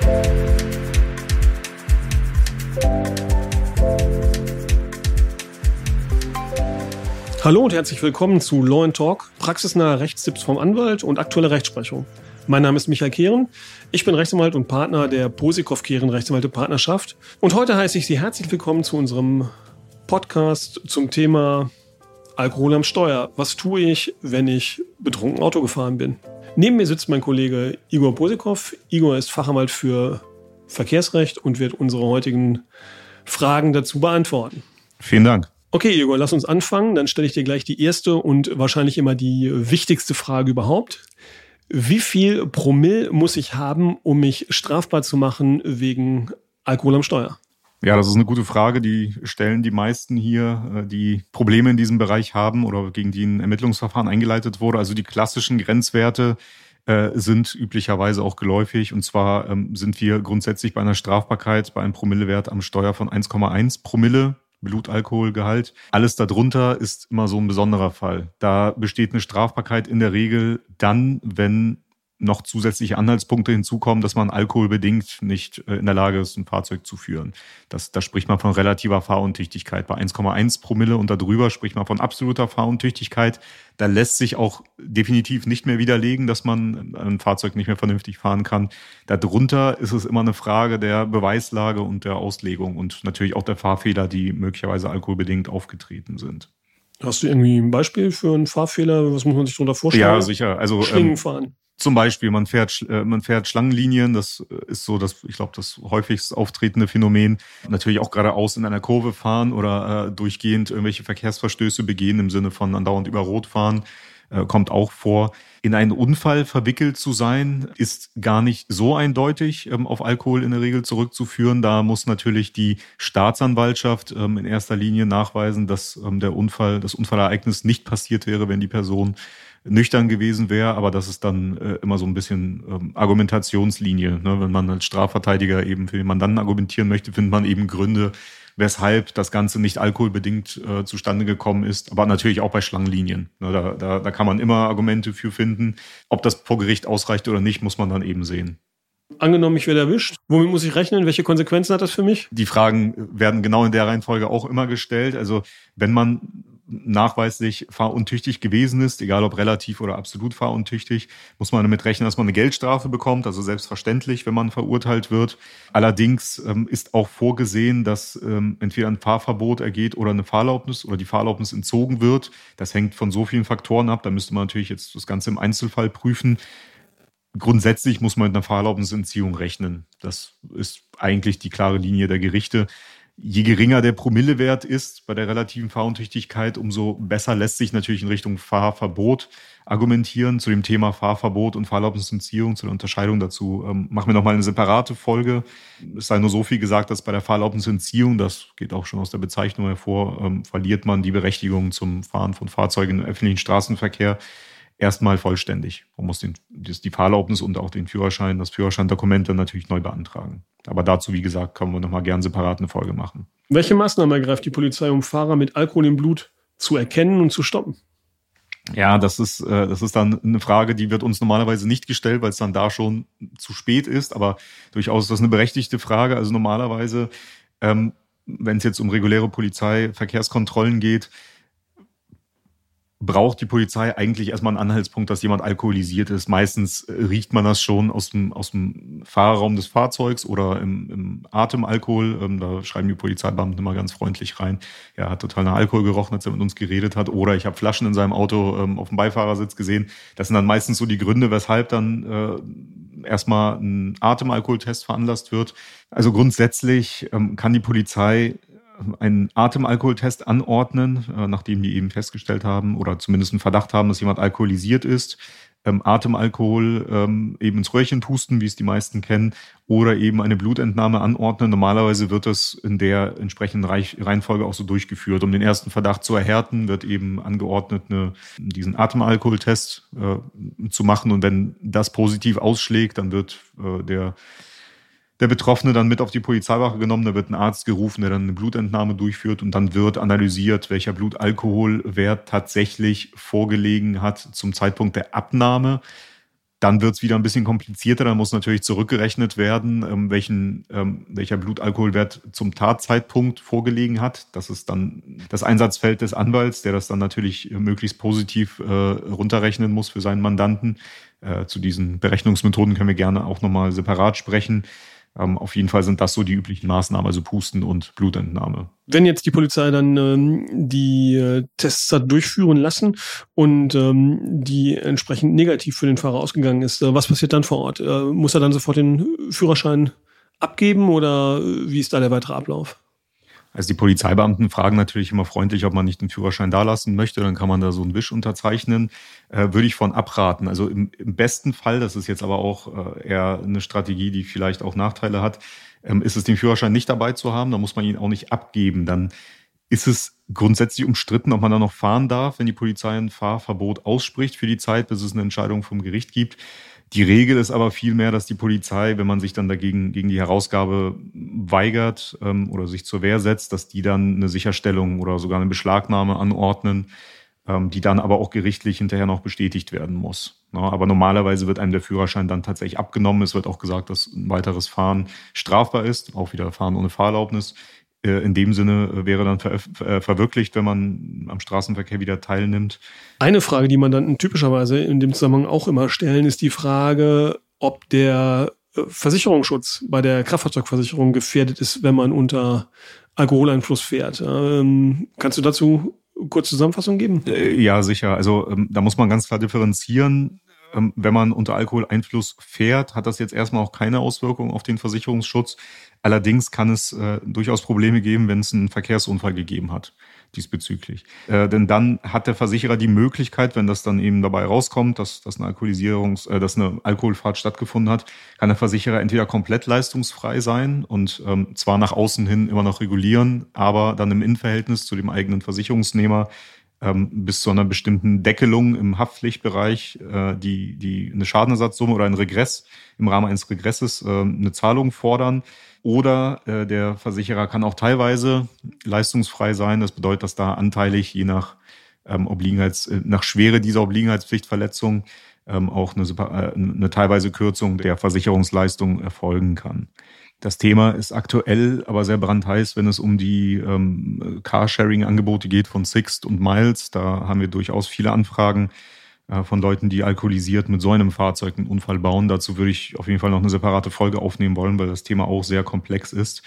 Hallo und herzlich willkommen zu Law Talk, praxisnahe Rechtstipps vom Anwalt und aktuelle Rechtsprechung. Mein Name ist Michael Kehren. Ich bin Rechtsanwalt und Partner der Posikow Kehren Rechtsanwälte Partnerschaft. Und heute heiße ich Sie herzlich willkommen zu unserem Podcast zum Thema Alkohol am Steuer. Was tue ich, wenn ich betrunken Auto gefahren bin? Neben mir sitzt mein Kollege Igor Posikow. Igor ist Fachanwalt für Verkehrsrecht und wird unsere heutigen Fragen dazu beantworten. Vielen Dank. Okay, Igor, lass uns anfangen. Dann stelle ich dir gleich die erste und wahrscheinlich immer die wichtigste Frage überhaupt. Wie viel Promille muss ich haben, um mich strafbar zu machen wegen Alkohol am Steuer? Ja, das ist eine gute Frage. Die stellen die meisten hier, äh, die Probleme in diesem Bereich haben oder gegen die ein Ermittlungsverfahren eingeleitet wurde. Also die klassischen Grenzwerte äh, sind üblicherweise auch geläufig. Und zwar ähm, sind wir grundsätzlich bei einer Strafbarkeit bei einem Promillewert am Steuer von 1,1 Promille Blutalkoholgehalt. Alles darunter ist immer so ein besonderer Fall. Da besteht eine Strafbarkeit in der Regel dann, wenn noch zusätzliche Anhaltspunkte hinzukommen, dass man alkoholbedingt nicht äh, in der Lage ist, ein Fahrzeug zu führen. Das, da spricht man von relativer Fahruntüchtigkeit. Bei 1,1 Promille und darüber spricht man von absoluter Fahruntüchtigkeit. Da lässt sich auch definitiv nicht mehr widerlegen, dass man ein Fahrzeug nicht mehr vernünftig fahren kann. Darunter ist es immer eine Frage der Beweislage und der Auslegung und natürlich auch der Fahrfehler, die möglicherweise alkoholbedingt aufgetreten sind. Hast du irgendwie ein Beispiel für einen Fahrfehler? Was muss man sich darunter vorstellen? Ja, sicher. Also Schlingen ähm, fahren. Zum Beispiel, man fährt, äh, man fährt Schlangenlinien, das ist so das, ich glaube, das häufigst auftretende Phänomen. Natürlich auch geradeaus in einer Kurve fahren oder äh, durchgehend irgendwelche Verkehrsverstöße begehen im Sinne von andauernd über Rot fahren, äh, kommt auch vor. In einen Unfall verwickelt zu sein, ist gar nicht so eindeutig ähm, auf Alkohol in der Regel zurückzuführen. Da muss natürlich die Staatsanwaltschaft ähm, in erster Linie nachweisen, dass ähm, der Unfall, das Unfallereignis nicht passiert wäre, wenn die Person nüchtern gewesen wäre, aber das ist dann äh, immer so ein bisschen ähm, Argumentationslinie. Ne? Wenn man als Strafverteidiger eben für den Mandanten argumentieren möchte, findet man eben Gründe, weshalb das Ganze nicht alkoholbedingt äh, zustande gekommen ist, aber natürlich auch bei Schlangenlinien. Ne? Da, da, da kann man immer Argumente für finden. Ob das vor Gericht ausreicht oder nicht, muss man dann eben sehen. Angenommen, ich werde erwischt. Womit muss ich rechnen? Welche Konsequenzen hat das für mich? Die Fragen werden genau in der Reihenfolge auch immer gestellt. Also wenn man nachweislich fahruntüchtig gewesen ist, egal ob relativ oder absolut fahruntüchtig, muss man damit rechnen, dass man eine Geldstrafe bekommt, also selbstverständlich, wenn man verurteilt wird. Allerdings ähm, ist auch vorgesehen, dass ähm, entweder ein Fahrverbot ergeht oder eine Fahrerlaubnis oder die Fahrerlaubnis entzogen wird. Das hängt von so vielen Faktoren ab, da müsste man natürlich jetzt das Ganze im Einzelfall prüfen. Grundsätzlich muss man mit einer Fahrerlaubnisentziehung rechnen. Das ist eigentlich die klare Linie der Gerichte je geringer der Promillewert ist bei der relativen Fahruntüchtigkeit, umso besser lässt sich natürlich in Richtung Fahrverbot argumentieren. Zu dem Thema Fahrverbot und Fahrerlaubnisentziehung, zu der Unterscheidung dazu ähm, machen wir nochmal eine separate Folge. Es sei nur so viel gesagt, dass bei der Fahrerlaubnisentziehung, das geht auch schon aus der Bezeichnung hervor, ähm, verliert man die Berechtigung zum Fahren von Fahrzeugen im öffentlichen Straßenverkehr erstmal vollständig. Man muss den, die Fahrerlaubnis und auch den Führerschein, das Führerscheindokument dann natürlich neu beantragen. Aber dazu, wie gesagt, können wir nochmal gern separat eine Folge machen. Welche Maßnahmen ergreift die Polizei, um Fahrer mit Alkohol im Blut zu erkennen und zu stoppen? Ja, das ist, äh, das ist dann eine Frage, die wird uns normalerweise nicht gestellt, weil es dann da schon zu spät ist. Aber durchaus ist das eine berechtigte Frage. Also normalerweise, ähm, wenn es jetzt um reguläre Polizeiverkehrskontrollen geht, braucht die Polizei eigentlich erstmal einen Anhaltspunkt, dass jemand alkoholisiert ist. Meistens äh, riecht man das schon aus dem, aus dem Fahrerraum des Fahrzeugs oder im, im Atemalkohol. Ähm, da schreiben die Polizeibeamten immer ganz freundlich rein. Er hat total nach Alkohol gerochen, als er mit uns geredet hat. Oder ich habe Flaschen in seinem Auto ähm, auf dem Beifahrersitz gesehen. Das sind dann meistens so die Gründe, weshalb dann äh, erstmal ein Atemalkoholtest veranlasst wird. Also grundsätzlich ähm, kann die Polizei einen Atemalkoholtest anordnen, äh, nachdem die eben festgestellt haben oder zumindest einen Verdacht haben, dass jemand alkoholisiert ist. Ähm, Atemalkohol ähm, eben ins Röhrchen pusten, wie es die meisten kennen, oder eben eine Blutentnahme anordnen. Normalerweise wird das in der entsprechenden Reihenfolge auch so durchgeführt. Um den ersten Verdacht zu erhärten, wird eben angeordnet, eine, diesen Atemalkoholtest äh, zu machen. Und wenn das positiv ausschlägt, dann wird äh, der der Betroffene dann mit auf die Polizeiwache genommen, da wird ein Arzt gerufen, der dann eine Blutentnahme durchführt und dann wird analysiert, welcher Blutalkoholwert tatsächlich vorgelegen hat zum Zeitpunkt der Abnahme. Dann wird es wieder ein bisschen komplizierter. Dann muss natürlich zurückgerechnet werden, ähm, welchen, ähm, welcher Blutalkoholwert zum Tatzeitpunkt vorgelegen hat. Das ist dann das Einsatzfeld des Anwalts, der das dann natürlich möglichst positiv äh, runterrechnen muss für seinen Mandanten. Äh, zu diesen Berechnungsmethoden können wir gerne auch nochmal separat sprechen. Ähm, auf jeden Fall sind das so die üblichen Maßnahmen, also Pusten und Blutentnahme. Wenn jetzt die Polizei dann ähm, die äh, Tests hat durchführen lassen und ähm, die entsprechend negativ für den Fahrer ausgegangen ist, äh, was passiert dann vor Ort? Äh, muss er dann sofort den Führerschein abgeben oder äh, wie ist da der weitere Ablauf? Also die Polizeibeamten fragen natürlich immer freundlich, ob man nicht den Führerschein dalassen möchte. Dann kann man da so einen Wisch unterzeichnen. Äh, würde ich von abraten. Also im, im, besten Fall, das ist jetzt aber auch äh, eher eine Strategie, die vielleicht auch Nachteile hat, ähm, ist es den Führerschein nicht dabei zu haben. Da muss man ihn auch nicht abgeben. Dann ist es grundsätzlich umstritten, ob man da noch fahren darf, wenn die Polizei ein Fahrverbot ausspricht für die Zeit, bis es eine Entscheidung vom Gericht gibt. Die Regel ist aber vielmehr, dass die Polizei, wenn man sich dann dagegen gegen die Herausgabe weigert ähm, oder sich zur Wehr setzt, dass die dann eine Sicherstellung oder sogar eine Beschlagnahme anordnen, ähm, die dann aber auch gerichtlich hinterher noch bestätigt werden muss. Ja, aber normalerweise wird einem der Führerschein dann tatsächlich abgenommen. Es wird auch gesagt, dass ein weiteres Fahren strafbar ist, auch wieder Fahren ohne Fahrerlaubnis. Äh, in dem Sinne äh, wäre dann ver äh, verwirklicht, wenn man am Straßenverkehr wieder teilnimmt. Eine Frage, die man dann typischerweise in dem Zusammenhang auch immer stellen, ist die Frage, ob der Versicherungsschutz bei der Kraftfahrzeugversicherung gefährdet ist, wenn man unter Alkoholeinfluss fährt. Ähm, kannst du dazu kurz Zusammenfassung geben? Ja, sicher. Also ähm, da muss man ganz klar differenzieren. Ähm, wenn man unter Alkoholeinfluss fährt, hat das jetzt erstmal auch keine Auswirkung auf den Versicherungsschutz. Allerdings kann es äh, durchaus Probleme geben, wenn es einen Verkehrsunfall gegeben hat diesbezüglich. Äh, denn dann hat der Versicherer die Möglichkeit, wenn das dann eben dabei rauskommt, dass, dass eine Alkoholisierungs-, äh, dass eine Alkoholfahrt stattgefunden hat, kann der Versicherer entweder komplett leistungsfrei sein und ähm, zwar nach außen hin immer noch regulieren, aber dann im Innenverhältnis zu dem eigenen Versicherungsnehmer bis zu einer bestimmten Deckelung im Haftpflichtbereich, äh, die, die eine Schadenersatzsumme oder ein Regress im Rahmen eines Regresses äh, eine Zahlung fordern. Oder äh, der Versicherer kann auch teilweise leistungsfrei sein. Das bedeutet, dass da anteilig je nach ähm, Obliegenheits, äh, nach Schwere dieser Obliegenheitspflichtverletzung ähm, auch eine, äh, eine teilweise Kürzung der Versicherungsleistung erfolgen kann. Das Thema ist aktuell aber sehr brandheiß, wenn es um die ähm, Carsharing-Angebote geht von Sixt und Miles. Da haben wir durchaus viele Anfragen äh, von Leuten, die alkoholisiert mit so einem Fahrzeug einen Unfall bauen. Dazu würde ich auf jeden Fall noch eine separate Folge aufnehmen wollen, weil das Thema auch sehr komplex ist.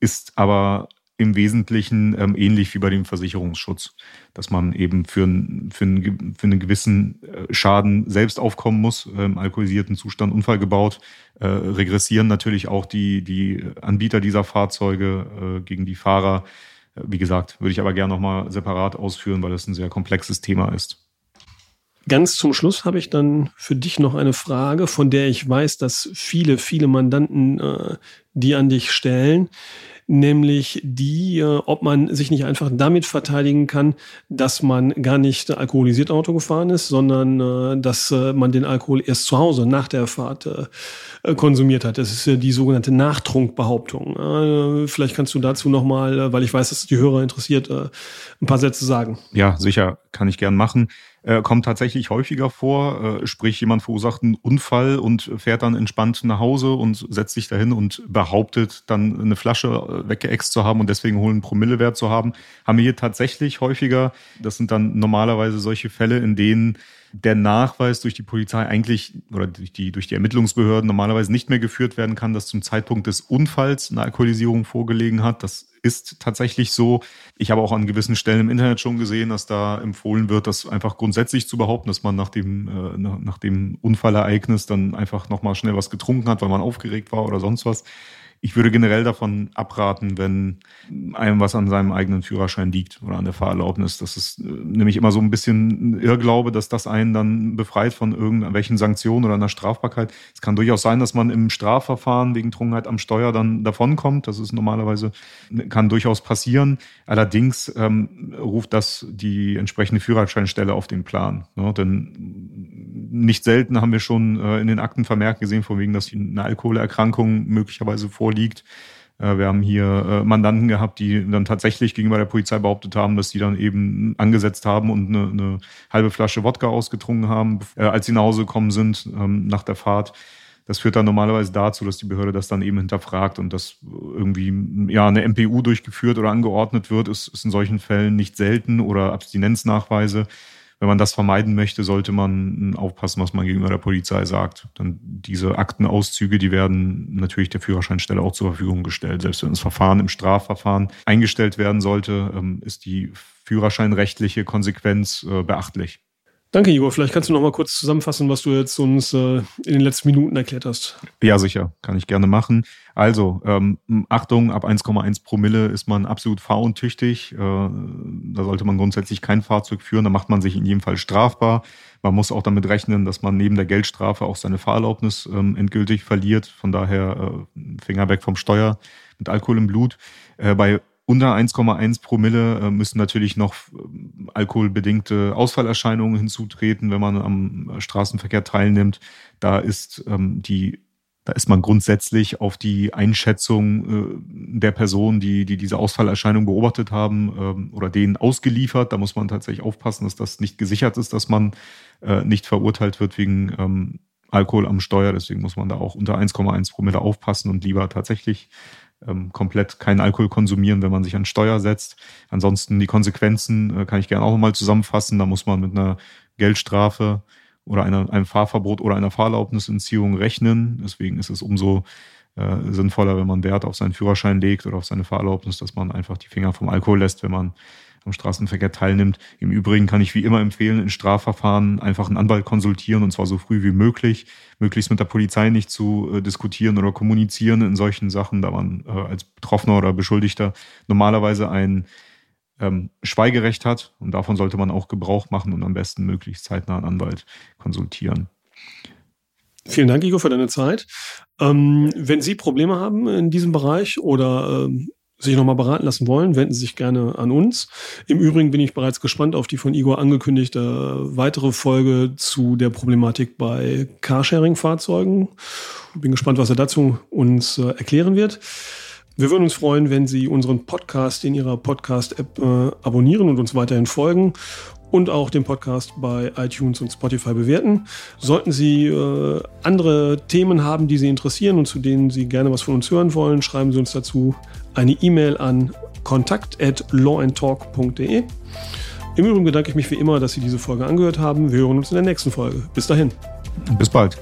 Ist aber im Wesentlichen ähm, ähnlich wie bei dem Versicherungsschutz, dass man eben für, ein, für, einen, für einen gewissen äh, Schaden selbst aufkommen muss, äh, im alkoholisierten Zustand Unfall gebaut. Äh, regressieren natürlich auch die, die Anbieter dieser Fahrzeuge äh, gegen die Fahrer. Äh, wie gesagt, würde ich aber gerne nochmal separat ausführen, weil das ein sehr komplexes Thema ist. Ganz zum Schluss habe ich dann für dich noch eine Frage, von der ich weiß, dass viele, viele Mandanten äh, die an dich stellen nämlich die, äh, ob man sich nicht einfach damit verteidigen kann, dass man gar nicht alkoholisiert Auto gefahren ist, sondern äh, dass äh, man den Alkohol erst zu Hause nach der Fahrt konsumiert hat. Das ist die sogenannte Nachtrunkbehauptung. Vielleicht kannst du dazu nochmal, weil ich weiß, dass die Hörer interessiert, ein paar Sätze sagen. Ja, sicher, kann ich gern machen kommt tatsächlich häufiger vor. Sprich, jemand verursacht einen Unfall und fährt dann entspannt nach Hause und setzt sich dahin und behauptet, dann eine Flasche äh, weggeext zu haben und deswegen hohen Promillewert zu haben. Haben wir hier tatsächlich häufiger. Das sind dann normalerweise solche Fälle, in denen der Nachweis durch die Polizei eigentlich oder durch die, durch die Ermittlungsbehörden normalerweise nicht mehr geführt werden kann, dass zum Zeitpunkt des Unfalls eine Alkoholisierung vorgelegen hat. Das ist tatsächlich so. Ich habe auch an gewissen Stellen im Internet schon gesehen, dass da empfohlen wird, das einfach grundsätzlich zu behaupten, dass man nach dem, äh, nach dem Unfallereignis dann einfach nochmal schnell was getrunken hat, weil man aufgeregt war oder sonst was ich würde generell davon abraten, wenn einem was an seinem eigenen Führerschein liegt oder an der Fahrerlaubnis. Das ist äh, nämlich immer so ein bisschen Irrglaube, dass das einen dann befreit von irgendwelchen Sanktionen oder einer Strafbarkeit. Es kann durchaus sein, dass man im Strafverfahren wegen Trunkenheit am Steuer dann davonkommt. Das ist normalerweise, kann durchaus passieren. Allerdings ähm, ruft das die entsprechende Führerscheinstelle auf den Plan. Ne? Denn nicht selten haben wir schon äh, in den Akten vermerkt gesehen, von wegen, dass eine Alkoholerkrankung möglicherweise vor vorliegt. Äh, wir haben hier äh, Mandanten gehabt, die dann tatsächlich gegenüber der Polizei behauptet haben, dass sie dann eben angesetzt haben und eine, eine halbe Flasche Wodka ausgetrunken haben, äh, als sie nach Hause gekommen sind ähm, nach der Fahrt. Das führt dann normalerweise dazu, dass die Behörde das dann eben hinterfragt und dass irgendwie ja eine MPU durchgeführt oder angeordnet wird, ist, ist in solchen Fällen nicht selten oder Abstinenznachweise wenn man das vermeiden möchte, sollte man aufpassen, was man gegenüber der Polizei sagt. Dann diese Aktenauszüge, die werden natürlich der Führerscheinstelle auch zur Verfügung gestellt. Selbst wenn das Verfahren im Strafverfahren eingestellt werden sollte, ähm, ist die führerscheinrechtliche Konsequenz äh, beachtlich. Danke, Igor. Vielleicht kannst du noch mal kurz zusammenfassen, was du jetzt uns äh, in den letzten Minuten erklärt hast. Ja, sicher. Kann ich gerne machen. Also, ähm, Achtung, ab 1,1 Promille ist man absolut fahruntüchtig. Äh, da sollte man grundsätzlich kein Fahrzeug führen. Da macht man sich in jedem Fall strafbar. Man muss auch damit rechnen, dass man neben der Geldstrafe auch seine Fahrerlaubnis ähm, endgültig verliert. Von daher äh, Finger weg vom Steuer mit Alkohol im Blut. Äh, bei unter 1,1 Promille äh, müssen natürlich noch äh, alkoholbedingte Ausfallerscheinungen hinzutreten, wenn man am Straßenverkehr teilnimmt. Da ist ähm, die da ist man grundsätzlich auf die Einschätzung äh, der Personen, die, die diese Ausfallerscheinung beobachtet haben ähm, oder denen ausgeliefert. Da muss man tatsächlich aufpassen, dass das nicht gesichert ist, dass man äh, nicht verurteilt wird wegen ähm, Alkohol am Steuer. Deswegen muss man da auch unter 1,1 Promille aufpassen und lieber tatsächlich ähm, komplett keinen Alkohol konsumieren, wenn man sich an Steuer setzt. Ansonsten die Konsequenzen äh, kann ich gerne auch mal zusammenfassen. Da muss man mit einer Geldstrafe oder einer, einem Fahrverbot oder einer Fahrerlaubnisentziehung rechnen. Deswegen ist es umso äh, sinnvoller, wenn man Wert auf seinen Führerschein legt oder auf seine Fahrerlaubnis, dass man einfach die Finger vom Alkohol lässt, wenn man am Straßenverkehr teilnimmt. Im Übrigen kann ich wie immer empfehlen, in Strafverfahren einfach einen Anwalt konsultieren und zwar so früh wie möglich, möglichst mit der Polizei nicht zu äh, diskutieren oder kommunizieren in solchen Sachen, da man äh, als Betroffener oder Beschuldigter normalerweise ein ähm, Schweigerecht hat und davon sollte man auch Gebrauch machen und am besten möglichst zeitnah einen Anwalt konsultieren. Vielen Dank, Igor, für deine Zeit. Ähm, wenn Sie Probleme haben in diesem Bereich oder ähm, sich nochmal beraten lassen wollen, wenden Sie sich gerne an uns. Im Übrigen bin ich bereits gespannt auf die von Igor angekündigte weitere Folge zu der Problematik bei Carsharing-Fahrzeugen. Bin gespannt, was er dazu uns äh, erklären wird. Wir würden uns freuen, wenn Sie unseren Podcast in Ihrer Podcast-App äh, abonnieren und uns weiterhin folgen und auch den Podcast bei iTunes und Spotify bewerten. Sollten Sie äh, andere Themen haben, die Sie interessieren und zu denen Sie gerne was von uns hören wollen, schreiben Sie uns dazu eine E-Mail an kontakt@lawandtalk.de. Im Übrigen bedanke ich mich wie immer, dass Sie diese Folge angehört haben. Wir hören uns in der nächsten Folge. Bis dahin. Bis bald.